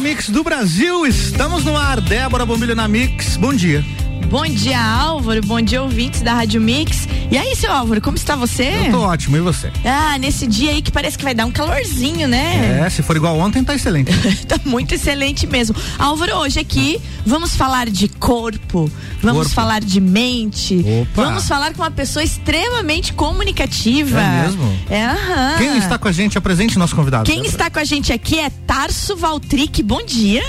mix do Brasil, estamos no ar. Débora Bombilho na Mix, bom dia. Bom dia, Álvaro. Bom dia, ouvintes da Rádio Mix. E aí, seu Álvaro, como está você? Eu tô ótimo, e você? Ah, nesse dia aí que parece que vai dar um calorzinho, né? É, se for igual ontem, tá excelente. tá muito excelente mesmo. Álvaro, hoje aqui vamos falar de corpo, vamos corpo. falar de mente, Opa. vamos falar com uma pessoa extremamente comunicativa. É mesmo? É, aham. Quem está com a gente? Apresente nosso convidado. Quem Débora. está com a gente aqui é Tarso Valtric. Bom dia.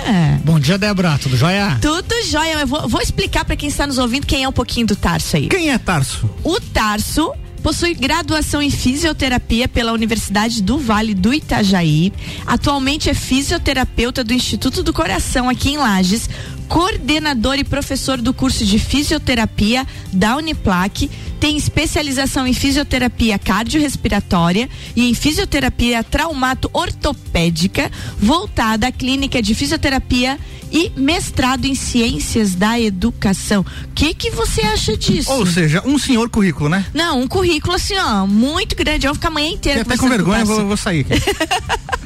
Bom dia, Débora. Tudo jóia? Tudo jóia. Eu vou, vou explicar para quem está nos ouvindo quem é um pouquinho do Tarso aí. Quem é Tarso? O Tarso possui graduação em fisioterapia pela Universidade do Vale do Itajaí. Atualmente é fisioterapeuta do Instituto do Coração aqui em Lages, coordenador e professor do curso de fisioterapia da Uniplac, tem especialização em fisioterapia cardiorrespiratória e em fisioterapia traumato ortopédica, voltada à clínica de fisioterapia e mestrado em ciências da educação. O que que você acha disso? Ou seja, um senhor currículo, né? Não, um currículo assim, ó, muito grande. Eu vou ficar a manhã inteira até com vergonha, vou, vou sair.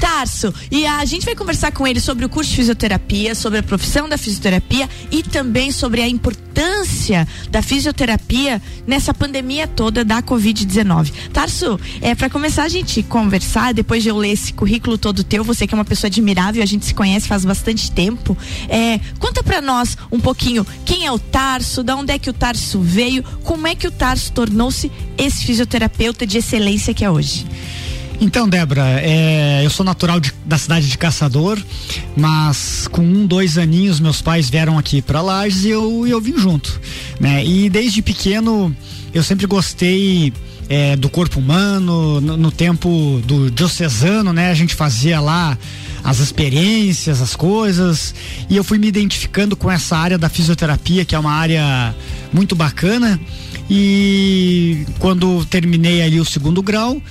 Tarso, e a gente vai conversar com ele sobre o curso de fisioterapia, sobre a profissão da fisioterapia e também sobre a importância da fisioterapia nessa pandemia toda da Covid-19. Tarso, é para começar a gente conversar, depois de eu ler esse currículo todo teu, você que é uma pessoa admirável, a gente se conhece faz bastante tempo. É, conta para nós um pouquinho quem é o Tarso, da onde é que o Tarso veio, como é que o Tarso tornou-se esse fisioterapeuta de excelência que é hoje. Então, Débora, é, eu sou natural de, da cidade de Caçador, mas com um, dois aninhos meus pais vieram aqui para Lages e eu, eu vim junto, né? E desde pequeno eu sempre gostei é, do corpo humano, no, no, tempo do diocesano, né? A gente fazia lá as experiências, as coisas, e eu fui me identificando com essa área da fisioterapia, que é uma área muito bacana. E quando terminei ali o segundo grau,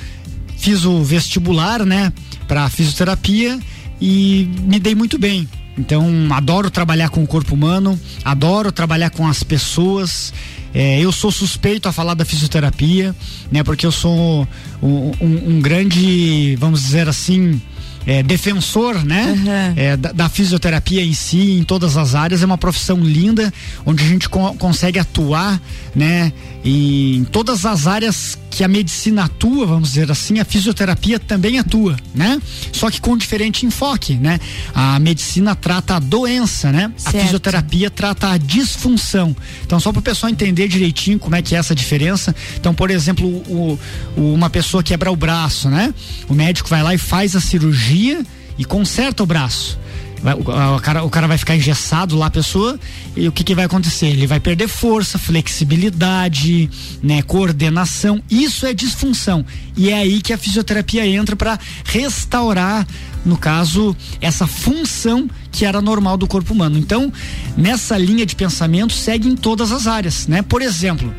fiz o vestibular, né, para fisioterapia e me dei muito bem. Então, adoro trabalhar com o corpo humano, adoro trabalhar com as pessoas. É, eu sou suspeito a falar da fisioterapia, né? Porque eu sou um, um, um grande, vamos dizer assim, é, defensor, né? Uhum. É, da, da, fisioterapia em si, em todas as áreas. É uma profissão linda, onde a gente co consegue atuar, né? Em todas as áreas que a medicina atua, vamos dizer assim, a fisioterapia também atua, né? Só que com diferente enfoque, né? A medicina trata a doença, né? Certo. A fisioterapia trata a disfunção. Então, só para o pessoal entender direitinho como é que é essa diferença. Então, por exemplo, o, o, uma pessoa quebra o braço, né? O médico vai lá e faz a cirurgia e conserta o braço. Vai, o, cara, o cara vai ficar engessado lá, a pessoa, e o que, que vai acontecer? Ele vai perder força, flexibilidade, né, coordenação. Isso é disfunção. E é aí que a fisioterapia entra para restaurar, no caso, essa função que era normal do corpo humano. Então, nessa linha de pensamento, segue em todas as áreas, né? Por exemplo,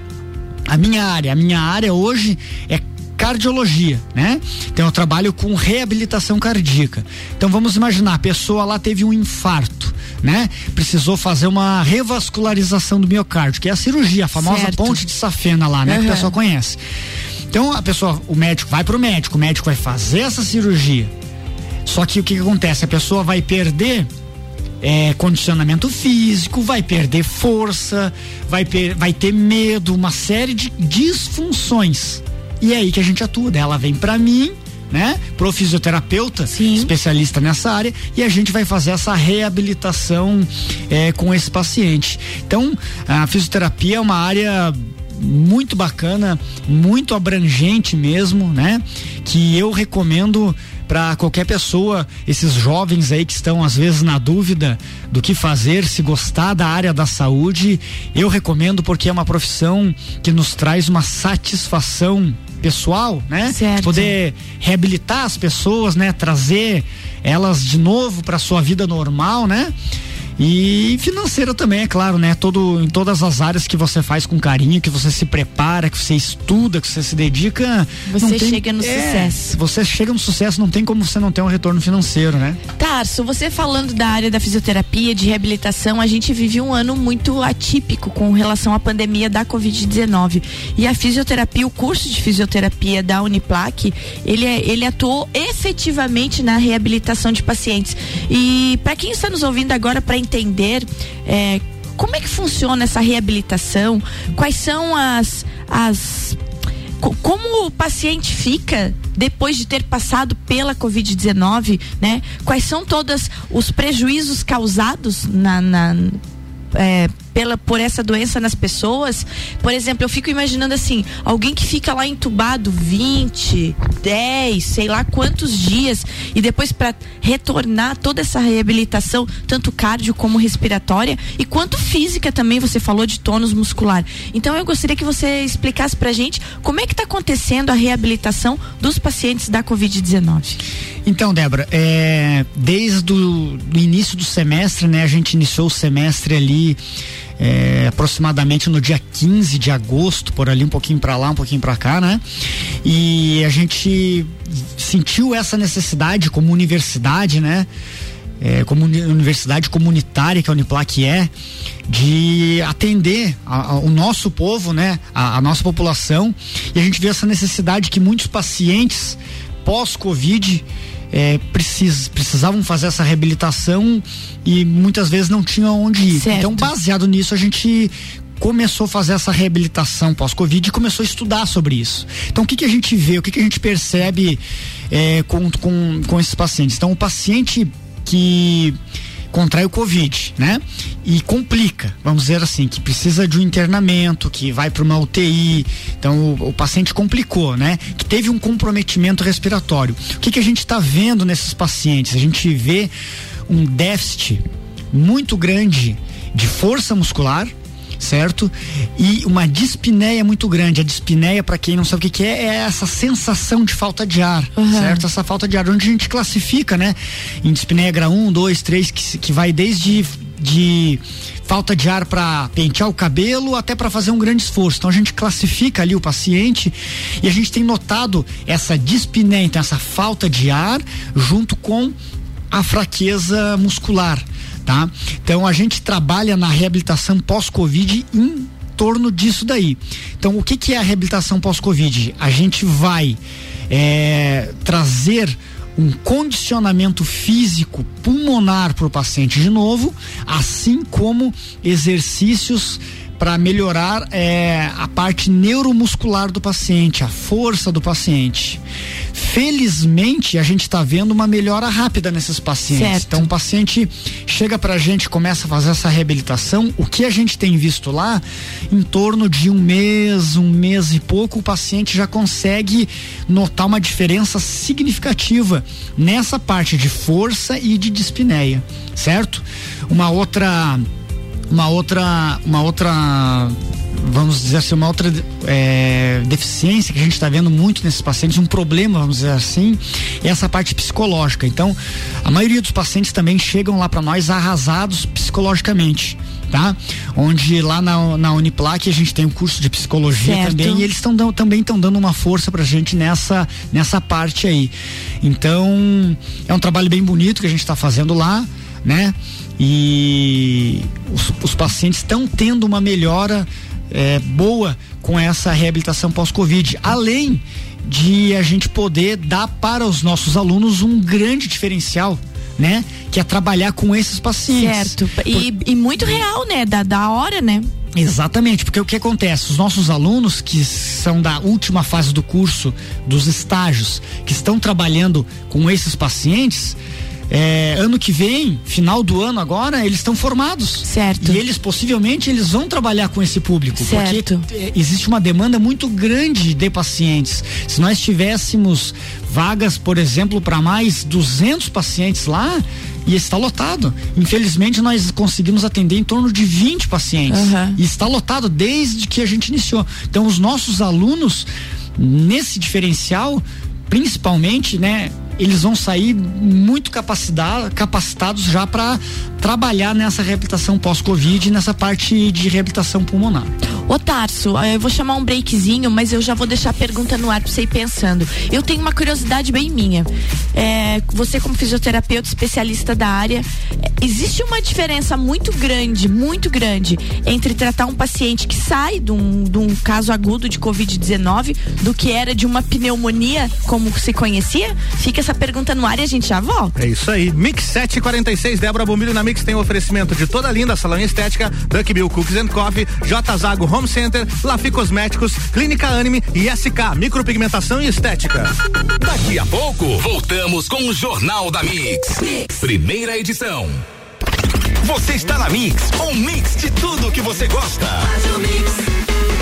a minha área, a minha área hoje é cardiologia, né? Então eu trabalho com reabilitação cardíaca. Então vamos imaginar, a pessoa lá teve um infarto, né? Precisou fazer uma revascularização do miocárdio, que é a cirurgia, a famosa certo. ponte de safena lá, né? Uhum. Que a pessoa conhece. Então a pessoa, o médico vai pro médico, o médico vai fazer essa cirurgia. Só que o que, que acontece? A pessoa vai perder é, condicionamento físico, vai perder força, vai, per, vai ter medo, uma série de disfunções. E é aí que a gente atua. Ela vem para mim, né? Pro fisioterapeuta, Sim. especialista nessa área, e a gente vai fazer essa reabilitação é, com esse paciente. Então, a fisioterapia é uma área muito bacana, muito abrangente mesmo, né? Que eu recomendo para qualquer pessoa, esses jovens aí que estão às vezes na dúvida do que fazer, se gostar da área da saúde, eu recomendo porque é uma profissão que nos traz uma satisfação pessoal, né? Certo. Poder reabilitar as pessoas, né? Trazer elas de novo para sua vida normal, né? E financeira também, é claro, né? Todo, em todas as áreas que você faz com carinho, que você se prepara, que você estuda, que você se dedica. Você tem, chega no é, sucesso. Você chega no sucesso, não tem como você não ter um retorno financeiro, né? Tarso, você falando da área da fisioterapia, de reabilitação, a gente vive um ano muito atípico com relação à pandemia da Covid-19. E a fisioterapia, o curso de fisioterapia da Uniplac, ele, é, ele atuou efetivamente na reabilitação de pacientes. E para quem está nos ouvindo agora, para entender é, como é que funciona essa reabilitação, quais são as, as como o paciente fica depois de ter passado pela Covid-19, né? Quais são todos os prejuízos causados na, na é, pela, por essa doença nas pessoas. Por exemplo, eu fico imaginando assim, alguém que fica lá entubado 20, 10, sei lá quantos dias e depois para retornar toda essa reabilitação, tanto cardio como respiratória e quanto física também, você falou de tônus muscular. Então eu gostaria que você explicasse pra gente como é que está acontecendo a reabilitação dos pacientes da COVID-19. Então, Débora, é, desde o início do semestre, né, a gente iniciou o semestre ali é, aproximadamente no dia 15 de agosto, por ali um pouquinho para lá, um pouquinho para cá, né? E a gente sentiu essa necessidade como universidade, né? É, como universidade comunitária que a Uniplac é, de atender a, a, o nosso povo, né, a, a, nossa população, e a gente vê essa necessidade que muitos pacientes pós-Covid é, precis, precisavam fazer essa reabilitação e muitas vezes não tinham onde ir. Certo. Então, baseado nisso, a gente começou a fazer essa reabilitação pós-Covid e começou a estudar sobre isso. Então, o que, que a gente vê, o que, que a gente percebe é, com, com, com esses pacientes? Então, o paciente que contrai o Covid, né? E complica, vamos dizer assim, que precisa de um internamento, que vai para uma UTI. Então o, o, paciente complicou, né? Que teve um comprometimento respiratório. O que, que a gente está vendo nesses pacientes? A gente vê um déficit muito grande de força muscular, certo? E uma dispneia muito grande. A dispneia, para quem não sabe o que, que, é, é essa sensação de falta de ar, uhum. certo? Essa falta de ar, onde a gente classifica, né? Em dispneia grau 1, 2, 3, que, que vai desde de falta de ar para pentear o cabelo até para fazer um grande esforço. Então a gente classifica ali o paciente e a gente tem notado essa dispneia, então essa falta de ar junto com a fraqueza muscular tá? Então a gente trabalha na reabilitação pós-Covid em torno disso daí. Então o que, que é a reabilitação pós-Covid? A gente vai é, trazer um condicionamento físico pulmonar para o paciente de novo, assim como exercícios para melhorar é, a parte neuromuscular do paciente, a força do paciente. Felizmente, a gente está vendo uma melhora rápida nesses pacientes. Certo. Então, o paciente chega para a gente, começa a fazer essa reabilitação. O que a gente tem visto lá, em torno de um mês, um mês e pouco, o paciente já consegue notar uma diferença significativa nessa parte de força e de dispneia, certo? Uma outra uma outra, uma outra vamos dizer assim, uma outra é, deficiência que a gente está vendo muito nesses pacientes, um problema, vamos dizer assim, é essa parte psicológica. Então, a maioria dos pacientes também chegam lá para nós arrasados psicologicamente. Tá? Onde lá na, na Uniplac a gente tem um curso de psicologia certo. também e eles estão também estão dando uma força pra gente nessa nessa parte aí. Então, é um trabalho bem bonito que a gente está fazendo lá, né? E os, os pacientes estão tendo uma melhora é, boa com essa reabilitação pós-Covid. Além de a gente poder dar para os nossos alunos um grande diferencial. Né? Que é trabalhar com esses pacientes. Certo. E, Por... e muito real, né? Da, da hora, né? Exatamente, porque o que acontece? Os nossos alunos que são da última fase do curso, dos estágios, que estão trabalhando com esses pacientes, é, ano que vem, final do ano agora, eles estão formados. Certo. E eles possivelmente eles vão trabalhar com esse público, certo. porque é, existe uma demanda muito grande de pacientes. Se nós tivéssemos vagas, por exemplo, para mais 200 pacientes lá, e está lotado. Infelizmente, nós conseguimos atender em torno de 20 pacientes. Uhum. E está lotado desde que a gente iniciou. Então, os nossos alunos Nesse diferencial, principalmente, né, eles vão sair muito capacitados já para trabalhar nessa reabilitação pós-Covid, nessa parte de reabilitação pulmonar. Ô Tarso, eu vou chamar um breakzinho, mas eu já vou deixar a pergunta no ar para você ir pensando. Eu tenho uma curiosidade bem minha. É, você como fisioterapeuta, especialista da área, é, existe uma diferença muito grande, muito grande, entre tratar um paciente que sai de um, de um caso agudo de Covid-19 do que era de uma pneumonia como se conhecia? Fica essa pergunta no ar e a gente já volta. É isso aí. Mix 746, Débora Bombilho na Mix tem um oferecimento de toda linda salão estética, Duck Bill Cookies and Coffee, J Zago Home Center, Lafi Cosméticos, Clínica Anime e SK Micropigmentação e Estética. Daqui a pouco, voltamos com o Jornal da mix. mix. Primeira edição. Você está na Mix, um mix de tudo que você gosta. Quero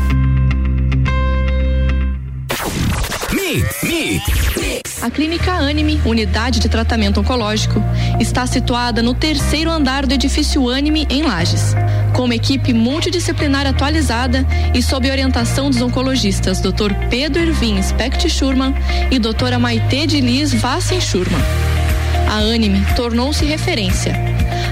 A Clínica Anime, unidade de tratamento oncológico, está situada no terceiro andar do edifício Anime, em Lages. Com uma equipe multidisciplinar atualizada e sob orientação dos oncologistas Dr. Pedro Ervin Specht Schurman e doutora Maite de Liz Vassen Schurman. A Anime tornou-se referência,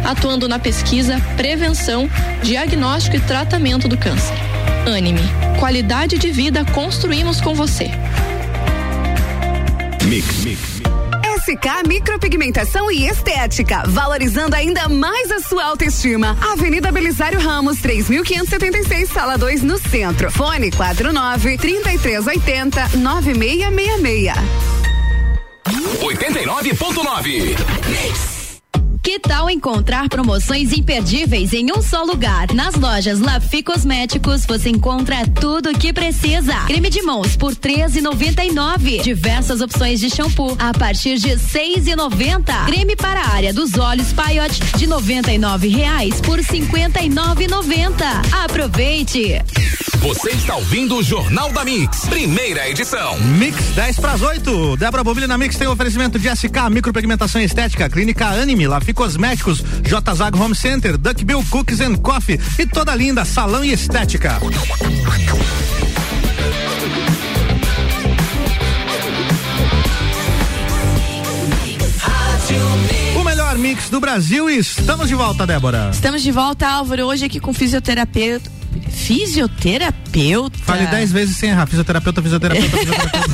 atuando na pesquisa, prevenção, diagnóstico e tratamento do câncer. Anime, qualidade de vida construímos com você. Mix. Mix. SK Micropigmentação e Estética, valorizando ainda mais a sua autoestima. Avenida Belisário Ramos, 3576, sala 2, no centro. Fone 49 3380 9666. 89.9 que tal encontrar promoções imperdíveis em um só lugar? Nas lojas Lafi Cosméticos você encontra tudo o que precisa. Creme de mãos por 13,99. Diversas opções de shampoo a partir de 6,90. Creme para a área dos olhos Paiote de R$ reais por 59,90. Aproveite. Você está ouvindo o Jornal da Mix, primeira edição. Mix 10 para as 8. Débora Bobili na Mix tem oferecimento de SK Micropigmentação Estética, Clínica Anime, Lafi Cosméticos, J Zag Home Center, Duck Bill Cookies and Coffee e toda linda salão e estética. O melhor mix do Brasil e estamos de volta, Débora. Estamos de volta, Álvaro, hoje aqui com fisioterapeuta Fisioterapeuta. Fale dez vezes sem errar. Fisioterapeuta, fisioterapeuta, fisioterapeuta.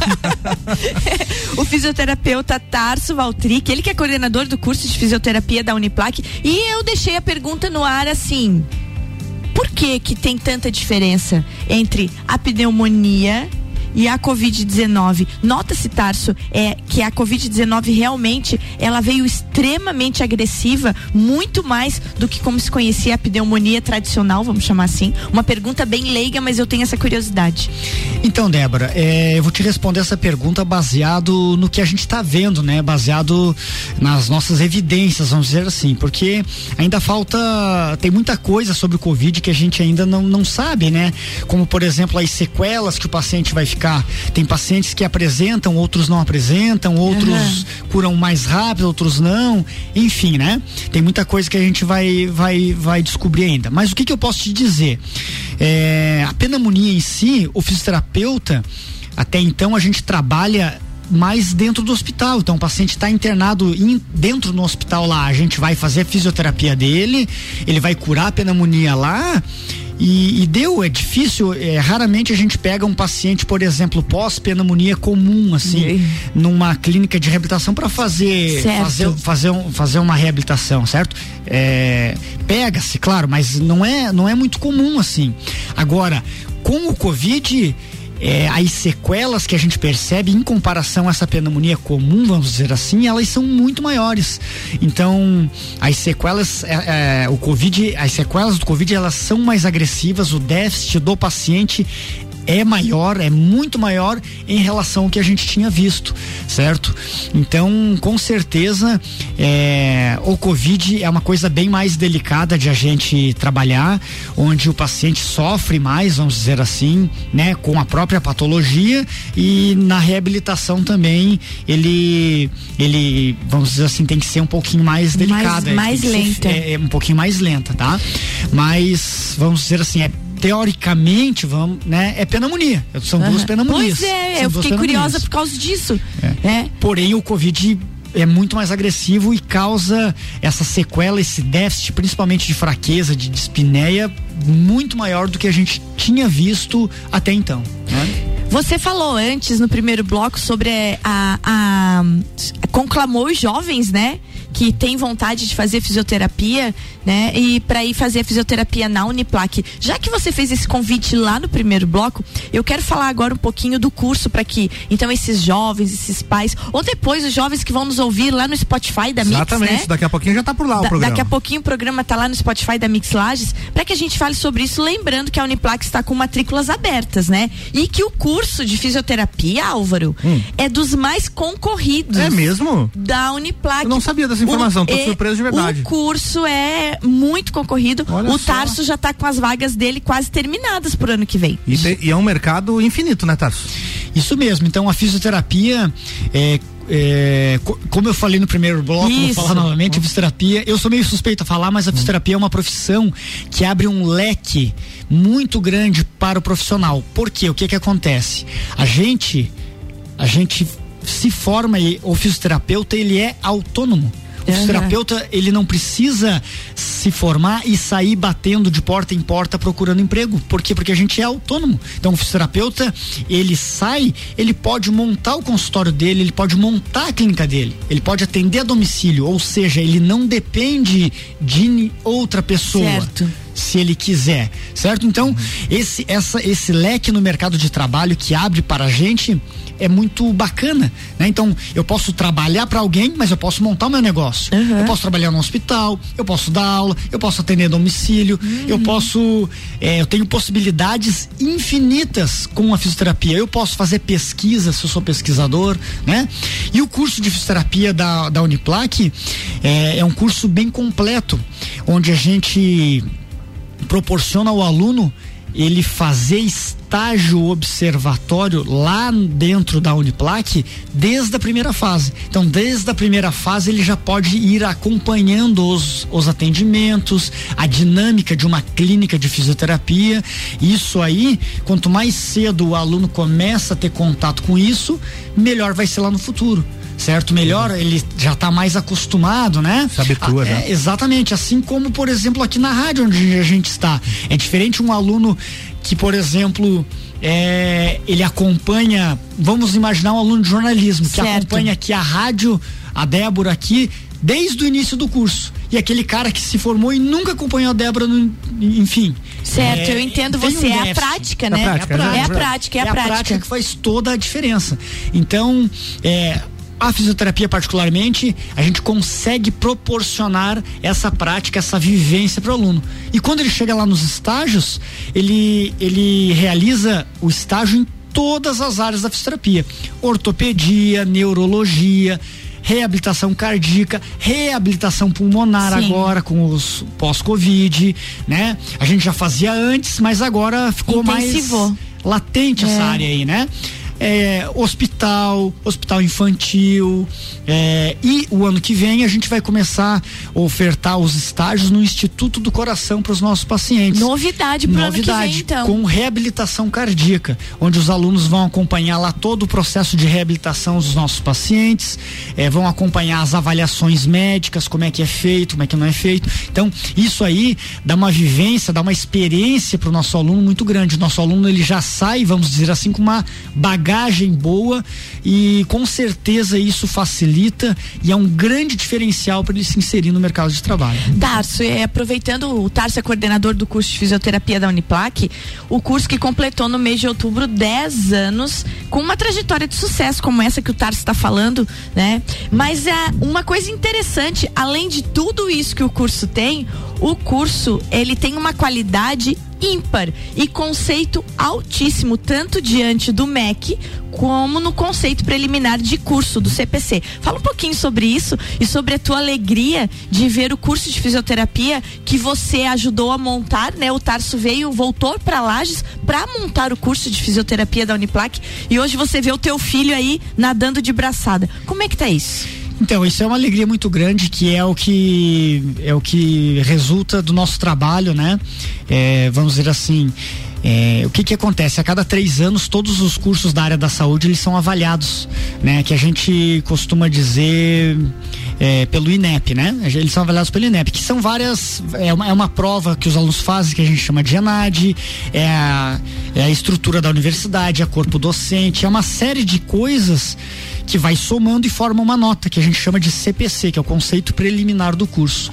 o fisioterapeuta Tarso Valtric, ele que é coordenador do curso de fisioterapia da Uniplac. E eu deixei a pergunta no ar assim: por que que tem tanta diferença entre a pneumonia e a Covid-19. Nota-se, Tarso, é, que a Covid-19 realmente ela veio extremamente agressiva, muito mais do que como se conhecia a pneumonia tradicional, vamos chamar assim. Uma pergunta bem leiga, mas eu tenho essa curiosidade. Então, Débora, é, eu vou te responder essa pergunta baseado no que a gente está vendo, né? Baseado nas nossas evidências, vamos dizer assim, porque ainda falta, tem muita coisa sobre o Covid que a gente ainda não, não sabe, né? Como, por exemplo, as sequelas que o paciente vai ficar. Tem pacientes que apresentam, outros não apresentam, outros uhum. curam mais rápido, outros não. Enfim, né? Tem muita coisa que a gente vai, vai, vai descobrir ainda. Mas o que, que eu posso te dizer? É, a pneumonia em si, o fisioterapeuta, até então a gente trabalha mais dentro do hospital. Então, o paciente está internado in, dentro do hospital lá. A gente vai fazer a fisioterapia dele, ele vai curar a pneumonia lá. E, e, deu, é difícil, é, raramente a gente pega um paciente, por exemplo, pós-pneumonia comum, assim, numa clínica de reabilitação para fazer, fazer, fazer, um, fazer uma reabilitação, certo? É, Pega-se, claro, mas não é, não é muito comum assim. Agora, com o Covid, é, as sequelas que a gente percebe em comparação a essa pneumonia comum, vamos dizer assim, elas são muito maiores. Então, as sequelas, é, é, o Covid, as sequelas do Covid, elas são mais agressivas, o déficit do paciente é maior, é muito maior em relação ao que a gente tinha visto, certo? Então, com certeza, é, o Covid é uma coisa bem mais delicada de a gente trabalhar, onde o paciente sofre mais, vamos dizer assim, né, com a própria patologia e na reabilitação também ele, ele, vamos dizer assim, tem que ser um pouquinho mais delicada, mais, mais lenta, ser, é, é um pouquinho mais lenta, tá? Mas vamos dizer assim, é teoricamente, vamos, né, é pneumonia. São uhum. duas pneumonias. Pois é, eu fiquei curiosa por causa disso. É. É. Porém, o Covid é muito mais agressivo e causa essa sequela, esse déficit, principalmente de fraqueza, de dispneia, muito maior do que a gente tinha visto até então. Né? Você falou antes no primeiro bloco sobre a, a, a conclamou os jovens, né? Que tem vontade de fazer fisioterapia, né? E para ir fazer a fisioterapia na Uniplac. Já que você fez esse convite lá no primeiro bloco, eu quero falar agora um pouquinho do curso para que então esses jovens, esses pais, ou depois os jovens que vão nos ouvir lá no Spotify da Mix, Exatamente, né? daqui a pouquinho já tá por lá da, o programa. Daqui a pouquinho o programa tá lá no Spotify da Mix Lages, para que a gente fale sobre isso, lembrando que a Uniplac está com matrículas abertas, né? E que o curso de fisioterapia, Álvaro, hum. é dos mais concorridos. É mesmo? Da Uniplac. Eu não sabia dessa informação, o, tô surpreso de verdade. O curso é muito concorrido. Olha o Tarso já está com as vagas dele quase terminadas pro ano que vem. E, e, é um mercado infinito, né, Tarso? Isso mesmo. Então a fisioterapia é, é, como eu falei no primeiro bloco, Isso. vou falar novamente, a fisioterapia, eu sou meio suspeito a falar, mas a fisioterapia é uma profissão que abre um leque muito grande para o profissional. Por quê? O que que acontece? A gente, a gente se forma e o fisioterapeuta, ele é autônomo. O fisioterapeuta, ele não precisa se formar e sair batendo de porta em porta procurando emprego. Por quê? Porque a gente é autônomo. Então, o fisioterapeuta, ele sai, ele pode montar o consultório dele, ele pode montar a clínica dele, ele pode atender a domicílio, ou seja, ele não depende de outra pessoa. Certo se ele quiser, certo? Então, uhum. esse, essa, esse leque no mercado de trabalho que abre para a gente é muito bacana, né? Então, eu posso trabalhar para alguém, mas eu posso montar o meu negócio. Uhum. Eu posso trabalhar no hospital, eu posso dar aula, eu posso atender domicílio, uhum. eu posso, é, eu tenho possibilidades infinitas com a fisioterapia. Eu posso fazer pesquisa, se eu sou pesquisador, né? E o curso de fisioterapia da, da Uniplac é, é um curso bem completo, onde a gente proporciona ao aluno ele fazer estágio observatório lá dentro da Uniplac desde a primeira fase. Então, desde a primeira fase, ele já pode ir acompanhando os, os atendimentos, a dinâmica de uma clínica de fisioterapia. Isso aí, quanto mais cedo o aluno começa a ter contato com isso, melhor vai ser lá no futuro certo? Melhor, ele já está mais acostumado, né? Se habitua, ah, é, exatamente, assim como, por exemplo, aqui na rádio onde a gente está. É diferente um aluno que, por exemplo, é, ele acompanha, vamos imaginar um aluno de jornalismo, que certo. acompanha aqui a rádio, a Débora aqui, desde o início do curso e aquele cara que se formou e nunca acompanhou a Débora, no, enfim. Certo, é, eu entendo você. Um é a prática, né? É a prática, é a prática, é a prática. É a, prática. prática que faz toda a diferença. Então, é, a fisioterapia, particularmente, a gente consegue proporcionar essa prática, essa vivência para o aluno. E quando ele chega lá nos estágios, ele, ele realiza o estágio em todas as áreas da fisioterapia: ortopedia, neurologia, reabilitação cardíaca, reabilitação pulmonar Sim. agora com os pós-Covid, né? A gente já fazia antes, mas agora ficou Intensivou. mais latente é. essa área aí, né? É, hospital, hospital infantil. É, e o ano que vem a gente vai começar a ofertar os estágios no Instituto do Coração para os nossos pacientes. Novidade para Novidade, vem, então. com reabilitação cardíaca, onde os alunos vão acompanhar lá todo o processo de reabilitação dos nossos pacientes, é, vão acompanhar as avaliações médicas, como é que é feito, como é que não é feito. Então, isso aí dá uma vivência, dá uma experiência para o nosso aluno muito grande. O nosso aluno ele já sai, vamos dizer assim, com uma bagagem bagagem boa e com certeza isso facilita e é um grande diferencial para ele se inserir no mercado de trabalho. Tarso, é, aproveitando, o Tarso é coordenador do curso de fisioterapia da Uniplac, o curso que completou no mês de outubro 10 anos, com uma trajetória de sucesso como essa que o Tarso está falando, né? Mas é uma coisa interessante, além de tudo isso que o curso tem, o curso ele tem uma qualidade ímpar e conceito altíssimo, tanto diante do MEC como no conceito preliminar de curso do CPC. Fala um pouquinho sobre isso e sobre a tua alegria de ver o curso de fisioterapia que você ajudou a montar, né? O Tarso veio, voltou para Lages para montar o curso de fisioterapia da Uniplac e hoje você vê o teu filho aí nadando de braçada. Como é que tá isso? Então, isso é uma alegria muito grande, que é o que é o que resulta do nosso trabalho, né? É, vamos dizer assim. É, o que que acontece? A cada três anos, todos os cursos da área da saúde eles são avaliados, né? Que a gente costuma dizer é, pelo INEP, né? Eles são avaliados pelo INEP, que são várias. É uma, é uma prova que os alunos fazem que a gente chama de ENAD, é a, é a estrutura da universidade, é corpo docente, é uma série de coisas que vai somando e forma uma nota que a gente chama de CPC, que é o conceito preliminar do curso.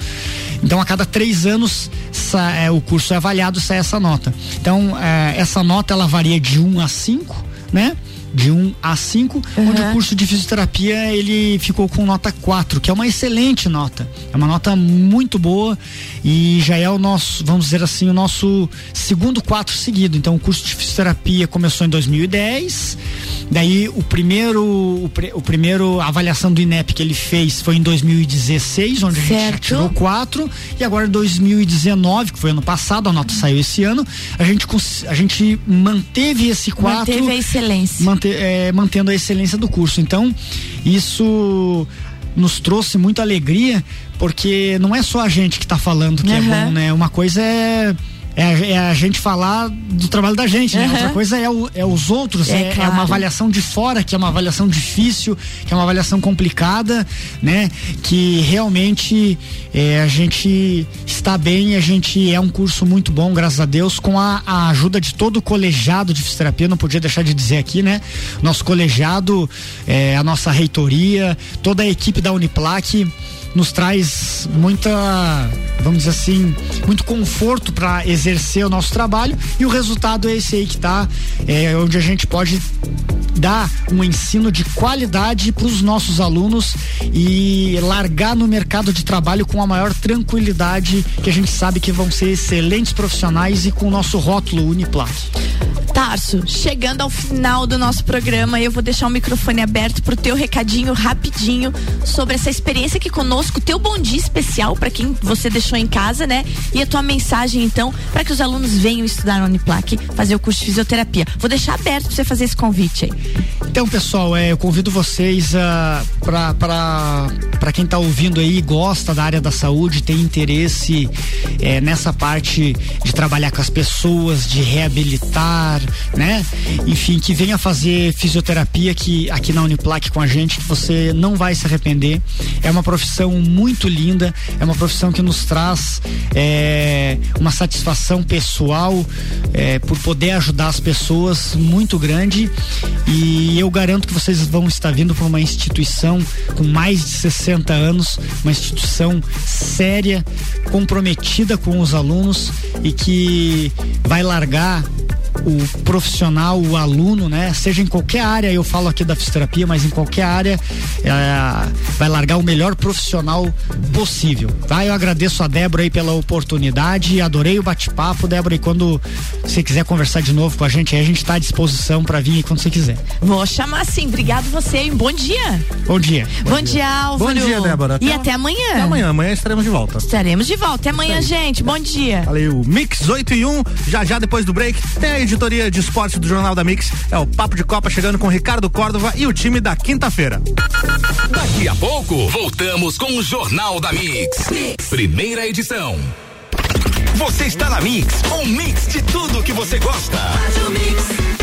Então, a cada três anos, é, o curso é avaliado, sai essa nota. Então, é, essa nota ela varia de 1 a 5, né? De 1 a 5, uhum. onde o curso de fisioterapia ele ficou com nota 4, que é uma excelente nota. É uma nota muito boa e já é o nosso, vamos dizer assim, o nosso segundo 4 seguido. Então o curso de fisioterapia começou em 2010. Daí o primeiro o, o primeiro avaliação do INEP que ele fez foi em 2016, onde certo. a gente tirou 4 e agora em 2019, que foi ano passado, a nota saiu esse ano, a gente a gente manteve esse 4 manteve a excelência manter, é, mantendo a excelência do curso. Então, isso nos trouxe muita alegria, porque não é só a gente que está falando que uhum. é bom, né? Uma coisa é é, é, a gente falar do trabalho da gente, né? Uhum. Outra coisa é, o, é os outros, é, é, claro. é, uma avaliação de fora, que é uma avaliação difícil, que é uma avaliação complicada, né? Que realmente é, a gente está bem, a gente é um curso muito bom, graças a Deus, com a, a, ajuda de todo o colegiado de fisioterapia, não podia deixar de dizer aqui, né? Nosso colegiado, é, a nossa reitoria, toda a equipe da Uniplac nos traz muita, vamos dizer assim, muito conforto para exercer o nosso trabalho e o resultado é esse aí que tá, é, onde a gente pode dar um ensino de qualidade para os nossos alunos e largar no mercado de trabalho com a maior tranquilidade, que a gente sabe que vão ser excelentes profissionais e com o nosso rótulo Uniplac. Tarso, chegando ao final do nosso programa, eu vou deixar o microfone aberto pro teu recadinho rapidinho sobre essa experiência aqui conosco, teu bom dia especial para quem você deixou em casa, né? E a tua mensagem então para que os alunos venham estudar na Uniplac, fazer o curso de fisioterapia. Vou deixar aberto para você fazer esse convite aí. Então, pessoal, é, eu convido vocês uh, para para quem está ouvindo aí gosta da área da saúde, tem interesse é, nessa parte de trabalhar com as pessoas, de reabilitar, né? Enfim, que venha fazer fisioterapia aqui, aqui na Uniplac com a gente, que você não vai se arrepender. É uma profissão muito linda, é uma profissão que nos traz é, uma satisfação pessoal é, por poder ajudar as pessoas muito grande e eu garanto que vocês vão estar vindo para uma instituição com mais de 60 60 anos, uma instituição séria, comprometida com os alunos e que vai largar o profissional, o aluno, né? Seja em qualquer área, eu falo aqui da fisioterapia, mas em qualquer área, é, vai largar o melhor profissional possível, tá? Eu agradeço a Débora aí pela oportunidade, adorei o bate-papo, Débora, e quando você quiser conversar de novo com a gente, aí a gente está à disposição para vir aí quando você quiser. Vou chamar sim, obrigado você, um bom dia. Bom dia. Bom, bom dia, dia, Álvaro. Bom dia, Débora. Até e até amanhã. Até amanhã, amanhã estaremos de volta. Estaremos de volta, até amanhã, gente, bom dia. Valeu, Mix 8 e 1, já já depois do break, tem a editoria de esportes do Jornal da Mix. É o Papo de Copa chegando com Ricardo Córdova e o time da quinta-feira. Daqui a pouco, voltamos com o Jornal da mix. mix. Primeira edição. Você está na Mix, um mix de tudo que você gosta. Faz o mix.